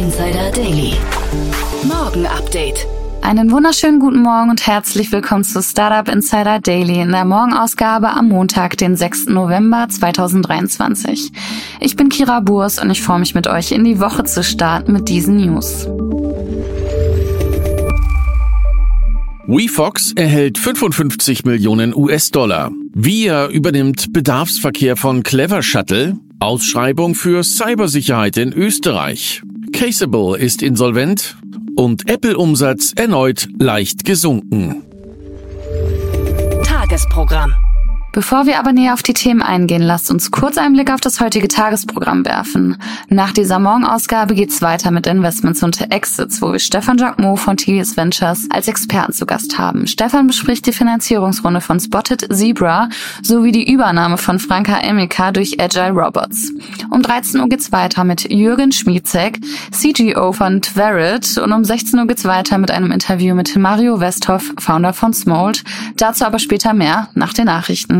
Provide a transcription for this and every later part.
Insider Daily. Morgen Update. Einen wunderschönen guten Morgen und herzlich willkommen zu Startup Insider Daily in der Morgenausgabe am Montag, den 6. November 2023. Ich bin Kira Burs und ich freue mich mit euch in die Woche zu starten mit diesen News. WeFox erhält 55 Millionen US-Dollar. Via übernimmt Bedarfsverkehr von Clever Shuttle. Ausschreibung für Cybersicherheit in Österreich. Caseable ist insolvent und Apple-Umsatz erneut leicht gesunken. Tagesprogramm. Bevor wir aber näher auf die Themen eingehen, lasst uns kurz einen Blick auf das heutige Tagesprogramm werfen. Nach dieser Morgenausgabe geht's weiter mit Investments und Exits, wo wir Stefan Jacquemot von TS Ventures als Experten zu Gast haben. Stefan bespricht die Finanzierungsrunde von Spotted Zebra sowie die Übernahme von Franka Emika durch Agile Robots. Um 13 Uhr geht's weiter mit Jürgen Schmietzek, CGO von Tverit und um 16 Uhr geht's weiter mit einem Interview mit Mario Westhoff, Founder von Smold. Dazu aber später mehr nach den Nachrichten.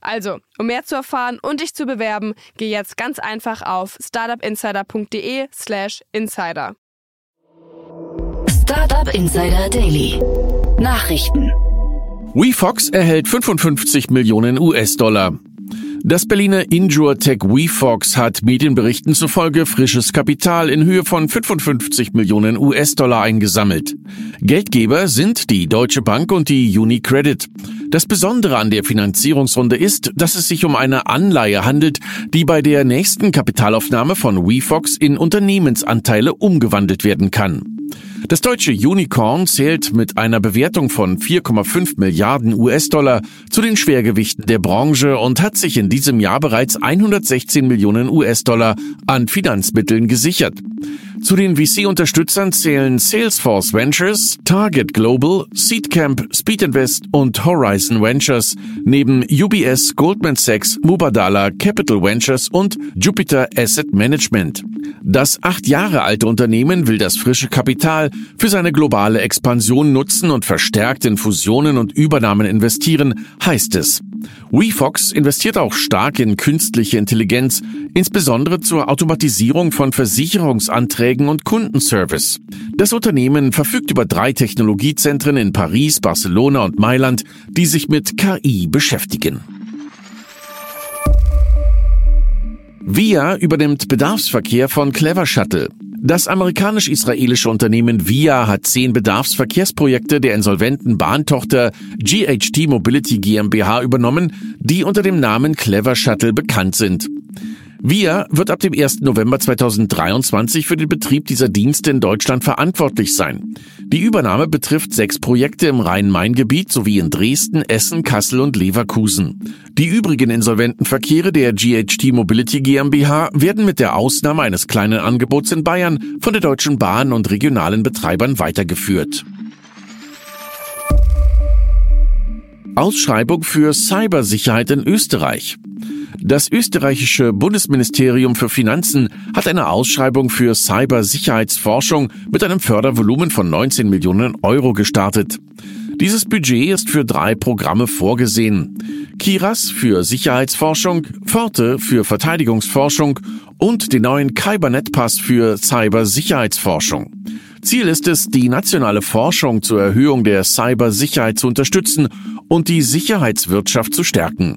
Also, um mehr zu erfahren und dich zu bewerben, geh jetzt ganz einfach auf startupinsider.de/slash insider. Startup Insider Daily. Nachrichten. WeFox erhält 55 Millionen US-Dollar. Das Berliner Injure-Tech WeFox hat Medienberichten zufolge frisches Kapital in Höhe von 55 Millionen US-Dollar eingesammelt. Geldgeber sind die Deutsche Bank und die UniCredit. Das Besondere an der Finanzierungsrunde ist, dass es sich um eine Anleihe handelt, die bei der nächsten Kapitalaufnahme von WeFox in Unternehmensanteile umgewandelt werden kann. Das deutsche Unicorn zählt mit einer Bewertung von 4,5 Milliarden US-Dollar zu den Schwergewichten der Branche und hat sich in diesem Jahr bereits 116 Millionen US-Dollar an Finanzmitteln gesichert. Zu den VC-Unterstützern zählen Salesforce Ventures, Target Global, Seedcamp, Speed Invest und Horizon Ventures, neben UBS, Goldman Sachs, Mubadala, Capital Ventures und Jupiter Asset Management. Das acht Jahre alte Unternehmen will das frische Kapital für seine globale Expansion nutzen und verstärkt in Fusionen und Übernahmen investieren, heißt es. WeFox investiert auch stark in künstliche Intelligenz, insbesondere zur Automatisierung von Versicherungsanträgen und Kundenservice. Das Unternehmen verfügt über drei Technologiezentren in Paris, Barcelona und Mailand, die sich mit KI beschäftigen. Via übernimmt Bedarfsverkehr von Clever Shuttle. Das amerikanisch-israelische Unternehmen Via hat zehn Bedarfsverkehrsprojekte der insolventen Bahntochter GHT Mobility GmbH übernommen, die unter dem Namen Clever Shuttle bekannt sind. Via wird ab dem 1. November 2023 für den Betrieb dieser Dienste in Deutschland verantwortlich sein. Die Übernahme betrifft sechs Projekte im Rhein-Main-Gebiet sowie in Dresden, Essen, Kassel und Leverkusen. Die übrigen insolventen Verkehre der GHT Mobility GmbH werden mit der Ausnahme eines kleinen Angebots in Bayern von der Deutschen Bahn und regionalen Betreibern weitergeführt. Ausschreibung für Cybersicherheit in Österreich. Das österreichische Bundesministerium für Finanzen hat eine Ausschreibung für Cybersicherheitsforschung mit einem Fördervolumen von 19 Millionen Euro gestartet. Dieses Budget ist für drei Programme vorgesehen. Kiras für Sicherheitsforschung, Forte für Verteidigungsforschung und den neuen Kybernet Pass für Cybersicherheitsforschung. Ziel ist es, die nationale Forschung zur Erhöhung der Cybersicherheit zu unterstützen und die Sicherheitswirtschaft zu stärken.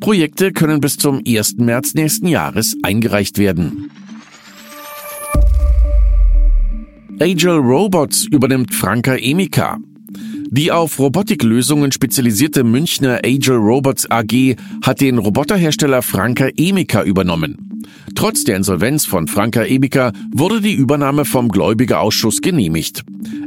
Projekte können bis zum 1. März nächsten Jahres eingereicht werden. Agile Robots übernimmt Franka Emika. Die auf Robotiklösungen spezialisierte Münchner Agile Robots AG hat den Roboterhersteller Franka Emika übernommen. Trotz der Insolvenz von Franka Emika wurde die Übernahme vom Gläubigerausschuss genehmigt.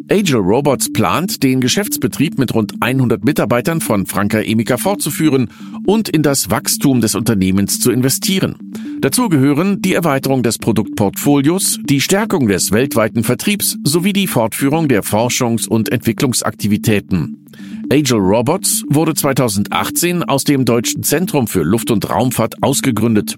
Agile Robots plant, den Geschäftsbetrieb mit rund 100 Mitarbeitern von Franka Emika fortzuführen und in das Wachstum des Unternehmens zu investieren. Dazu gehören die Erweiterung des Produktportfolios, die Stärkung des weltweiten Vertriebs sowie die Fortführung der Forschungs- und Entwicklungsaktivitäten. Agile Robots wurde 2018 aus dem Deutschen Zentrum für Luft- und Raumfahrt ausgegründet.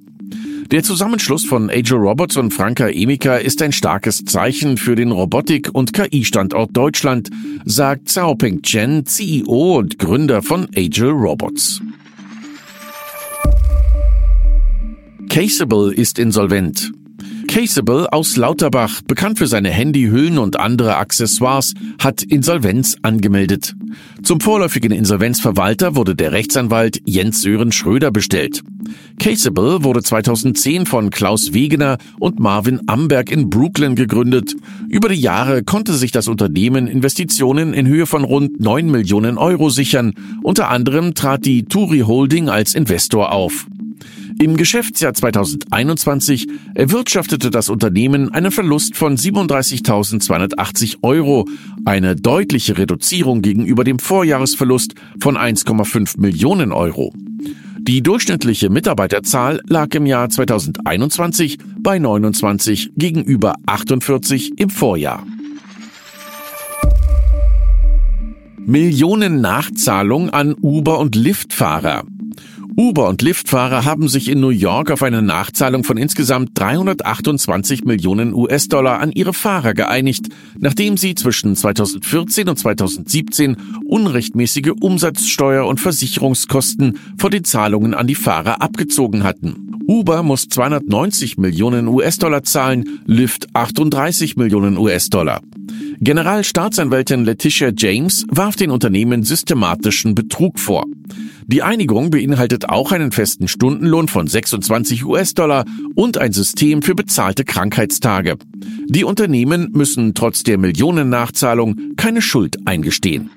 Der Zusammenschluss von Agile Robots und Franka Emika ist ein starkes Zeichen für den Robotik- und KI-Standort Deutschland, sagt Xiaoping Chen, CEO und Gründer von Agile Robots. Caseable ist insolvent. Caseable aus Lauterbach, bekannt für seine Handyhüllen und andere Accessoires, hat Insolvenz angemeldet. Zum vorläufigen Insolvenzverwalter wurde der Rechtsanwalt Jens Sören Schröder bestellt. Caseable wurde 2010 von Klaus Wegener und Marvin Amberg in Brooklyn gegründet. Über die Jahre konnte sich das Unternehmen Investitionen in Höhe von rund 9 Millionen Euro sichern. Unter anderem trat die Turi Holding als Investor auf. Im Geschäftsjahr 2021 erwirtschaftete das Unternehmen einen Verlust von 37.280 Euro, eine deutliche Reduzierung gegenüber dem Vorjahresverlust von 1,5 Millionen Euro. Die durchschnittliche Mitarbeiterzahl lag im Jahr 2021 bei 29 gegenüber 48 im Vorjahr. Millionen Nachzahlung an Uber- und Liftfahrer. Uber und Liftfahrer haben sich in New York auf eine Nachzahlung von insgesamt 328 Millionen US-Dollar an ihre Fahrer geeinigt, nachdem sie zwischen 2014 und 2017 unrechtmäßige Umsatzsteuer- und Versicherungskosten vor den Zahlungen an die Fahrer abgezogen hatten. Uber muss 290 Millionen US-Dollar zahlen, Lyft 38 Millionen US-Dollar. Generalstaatsanwältin Letitia James warf den Unternehmen systematischen Betrug vor. Die Einigung beinhaltet auch einen festen Stundenlohn von 26 US-Dollar und ein System für bezahlte Krankheitstage. Die Unternehmen müssen trotz der Millionennachzahlung keine Schuld eingestehen.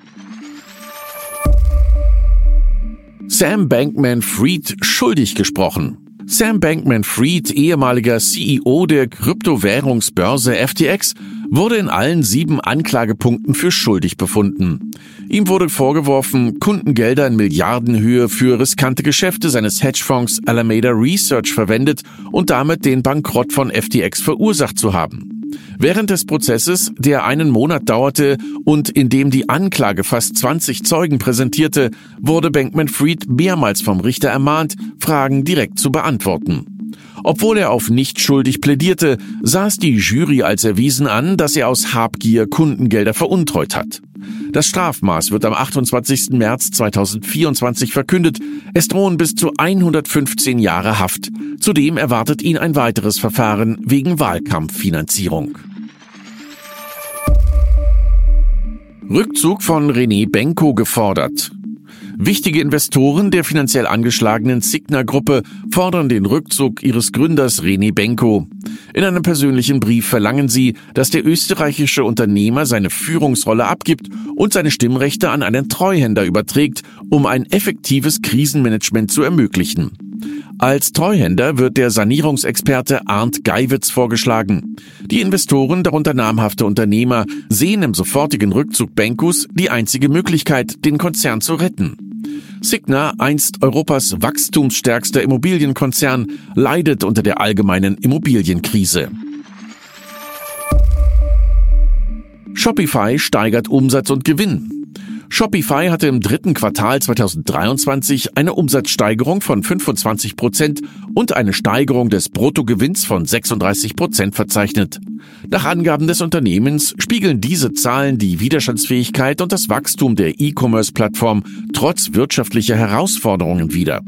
Sam Bankman-Fried schuldig gesprochen. Sam Bankman-Fried, ehemaliger CEO der Kryptowährungsbörse FTX, wurde in allen sieben Anklagepunkten für schuldig befunden. Ihm wurde vorgeworfen, Kundengelder in Milliardenhöhe für riskante Geschäfte seines Hedgefonds Alameda Research verwendet und damit den Bankrott von FTX verursacht zu haben. Während des Prozesses, der einen Monat dauerte und in dem die Anklage fast 20 Zeugen präsentierte, wurde Bankman-Fried mehrmals vom Richter ermahnt, Fragen direkt zu beantworten. Obwohl er auf nicht schuldig plädierte, es die Jury als erwiesen an, dass er aus Habgier Kundengelder veruntreut hat. Das Strafmaß wird am 28. März 2024 verkündet. Es drohen bis zu 115 Jahre Haft. Zudem erwartet ihn ein weiteres Verfahren wegen Wahlkampffinanzierung. Rückzug von René Benko gefordert. Wichtige Investoren der finanziell angeschlagenen Signa-Gruppe fordern den Rückzug ihres Gründers René Benko. In einem persönlichen Brief verlangen sie, dass der österreichische Unternehmer seine Führungsrolle abgibt und seine Stimmrechte an einen Treuhänder überträgt, um ein effektives Krisenmanagement zu ermöglichen. Als Treuhänder wird der Sanierungsexperte Arndt Geiwitz vorgeschlagen. Die Investoren, darunter namhafte Unternehmer, sehen im sofortigen Rückzug Benkus die einzige Möglichkeit, den Konzern zu retten. Signa, einst Europas wachstumsstärkster Immobilienkonzern, leidet unter der allgemeinen Immobilienkrise. Shopify steigert Umsatz und Gewinn. Shopify hatte im dritten Quartal 2023 eine Umsatzsteigerung von 25 Prozent und eine Steigerung des Bruttogewinns von 36 Prozent verzeichnet. Nach Angaben des Unternehmens spiegeln diese Zahlen die Widerstandsfähigkeit und das Wachstum der E-Commerce-Plattform trotz wirtschaftlicher Herausforderungen wider.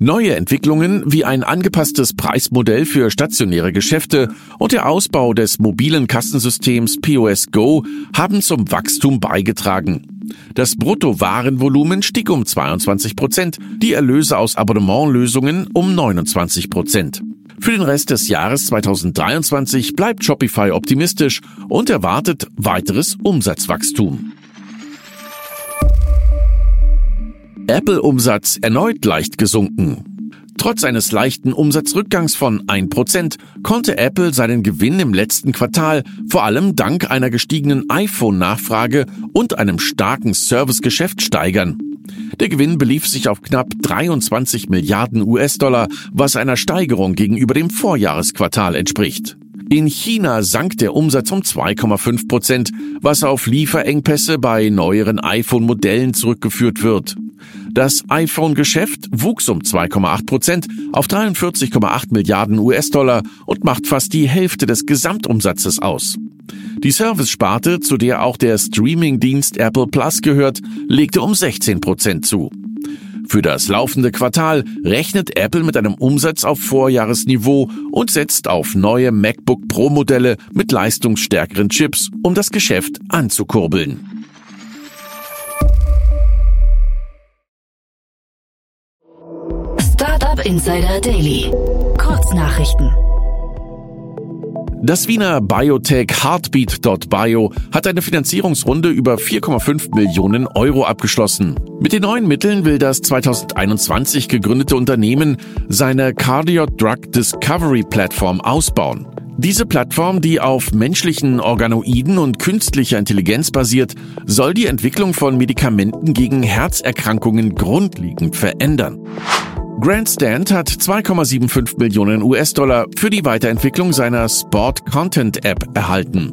Neue Entwicklungen wie ein angepasstes Preismodell für stationäre Geschäfte und der Ausbau des mobilen Kassensystems POS Go haben zum Wachstum beigetragen. Das Bruttowarenvolumen stieg um 22 Prozent, die Erlöse aus Abonnementlösungen um 29 Prozent. Für den Rest des Jahres 2023 bleibt Shopify optimistisch und erwartet weiteres Umsatzwachstum. Apple-Umsatz erneut leicht gesunken. Trotz eines leichten Umsatzrückgangs von 1% konnte Apple seinen Gewinn im letzten Quartal vor allem dank einer gestiegenen iPhone-Nachfrage und einem starken Servicegeschäft steigern. Der Gewinn belief sich auf knapp 23 Milliarden US-Dollar, was einer Steigerung gegenüber dem Vorjahresquartal entspricht. In China sank der Umsatz um 2,5 Prozent, was auf Lieferengpässe bei neueren iPhone-Modellen zurückgeführt wird. Das iPhone-Geschäft wuchs um 2,8 Prozent auf 43,8 Milliarden US-Dollar und macht fast die Hälfte des Gesamtumsatzes aus. Die Service-Sparte, zu der auch der Streaming-Dienst Apple Plus gehört, legte um 16 Prozent zu. Für das laufende Quartal rechnet Apple mit einem Umsatz auf Vorjahresniveau und setzt auf neue MacBook Pro Modelle mit leistungsstärkeren Chips, um das Geschäft anzukurbeln. Startup Insider Daily. Kurznachrichten. Das Wiener Biotech Heartbeat.bio hat eine Finanzierungsrunde über 4,5 Millionen Euro abgeschlossen. Mit den neuen Mitteln will das 2021 gegründete Unternehmen seine Cardio Drug Discovery Plattform ausbauen. Diese Plattform, die auf menschlichen Organoiden und künstlicher Intelligenz basiert, soll die Entwicklung von Medikamenten gegen Herzerkrankungen grundlegend verändern. Grandstand hat 2,75 Millionen US-Dollar für die Weiterentwicklung seiner Sport Content App erhalten.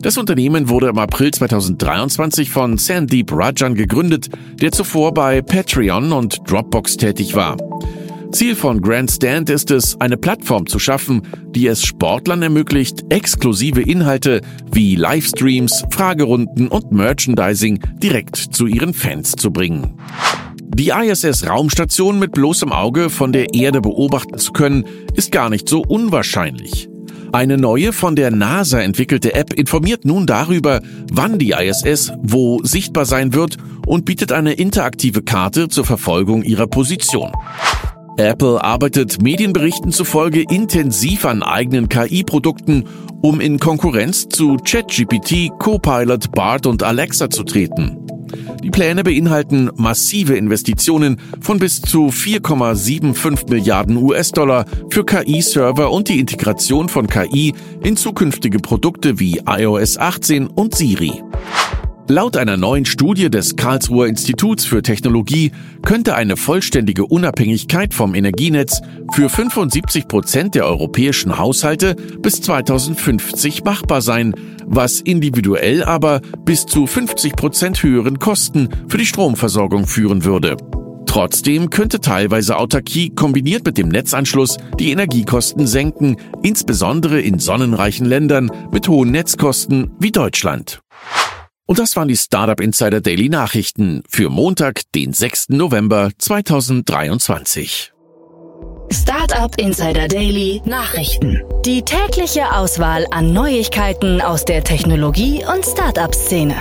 Das Unternehmen wurde im April 2023 von Sandeep Rajan gegründet, der zuvor bei Patreon und Dropbox tätig war. Ziel von Grandstand ist es, eine Plattform zu schaffen, die es Sportlern ermöglicht, exklusive Inhalte wie Livestreams, Fragerunden und Merchandising direkt zu ihren Fans zu bringen. Die ISS-Raumstation mit bloßem Auge von der Erde beobachten zu können, ist gar nicht so unwahrscheinlich. Eine neue von der NASA entwickelte App informiert nun darüber, wann die ISS wo sichtbar sein wird und bietet eine interaktive Karte zur Verfolgung ihrer Position. Apple arbeitet Medienberichten zufolge intensiv an eigenen KI-Produkten, um in Konkurrenz zu ChatGPT, Copilot, BART und Alexa zu treten. Die Pläne beinhalten massive Investitionen von bis zu 4,75 Milliarden US-Dollar für KI-Server und die Integration von KI in zukünftige Produkte wie iOS 18 und Siri. Laut einer neuen Studie des Karlsruher Instituts für Technologie könnte eine vollständige Unabhängigkeit vom Energienetz für 75 Prozent der europäischen Haushalte bis 2050 machbar sein, was individuell aber bis zu 50 Prozent höheren Kosten für die Stromversorgung führen würde. Trotzdem könnte teilweise Autarkie kombiniert mit dem Netzanschluss die Energiekosten senken, insbesondere in sonnenreichen Ländern mit hohen Netzkosten wie Deutschland. Und das waren die Startup Insider Daily Nachrichten für Montag, den 6. November 2023. Startup Insider Daily Nachrichten. Die tägliche Auswahl an Neuigkeiten aus der Technologie- und Startup-Szene.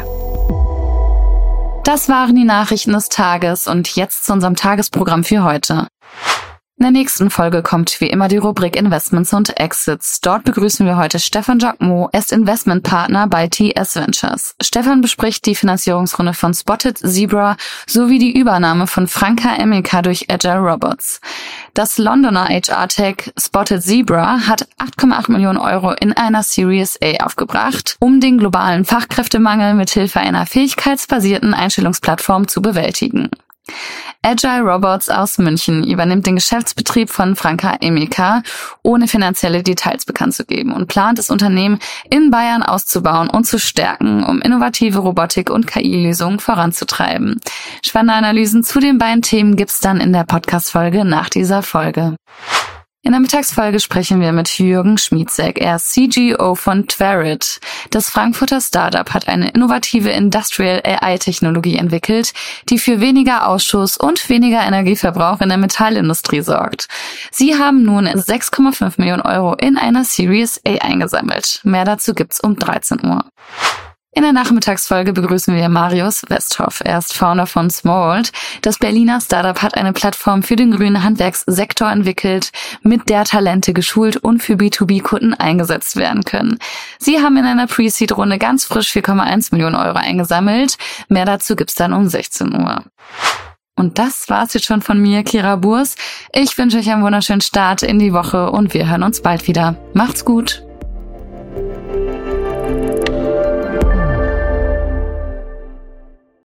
Das waren die Nachrichten des Tages und jetzt zu unserem Tagesprogramm für heute. In der nächsten Folge kommt wie immer die Rubrik Investments und Exits. Dort begrüßen wir heute Stefan Jacquemot. Er ist Investmentpartner bei TS Ventures. Stefan bespricht die Finanzierungsrunde von Spotted Zebra sowie die Übernahme von Franka Emilka durch Agile Robots. Das Londoner HR-Tech Spotted Zebra hat 8,8 Millionen Euro in einer Series A aufgebracht, um den globalen Fachkräftemangel mithilfe einer fähigkeitsbasierten Einstellungsplattform zu bewältigen. Agile Robots aus München übernimmt den Geschäftsbetrieb von Franka Emika, ohne finanzielle Details bekannt zu geben und plant das Unternehmen in Bayern auszubauen und zu stärken, um innovative Robotik und KI-Lösungen voranzutreiben. Spannende Analysen zu den beiden Themen gibt's dann in der Podcast-Folge nach dieser Folge. In der Mittagsfolge sprechen wir mit Jürgen Schmiedsek. Er ist CGO von Tverit. Das Frankfurter Startup hat eine innovative Industrial AI-Technologie entwickelt, die für weniger Ausschuss und weniger Energieverbrauch in der Metallindustrie sorgt. Sie haben nun 6,5 Millionen Euro in einer Series A eingesammelt. Mehr dazu gibt's um 13 Uhr. In der Nachmittagsfolge begrüßen wir Marius Westhoff. Er ist Founder von Smold. Das Berliner Startup hat eine Plattform für den grünen Handwerkssektor entwickelt, mit der Talente geschult und für B2B-Kunden eingesetzt werden können. Sie haben in einer Pre-Seed-Runde ganz frisch 4,1 Millionen Euro eingesammelt. Mehr dazu gibt's dann um 16 Uhr. Und das war's jetzt schon von mir, Kira Burs. Ich wünsche euch einen wunderschönen Start in die Woche und wir hören uns bald wieder. Macht's gut!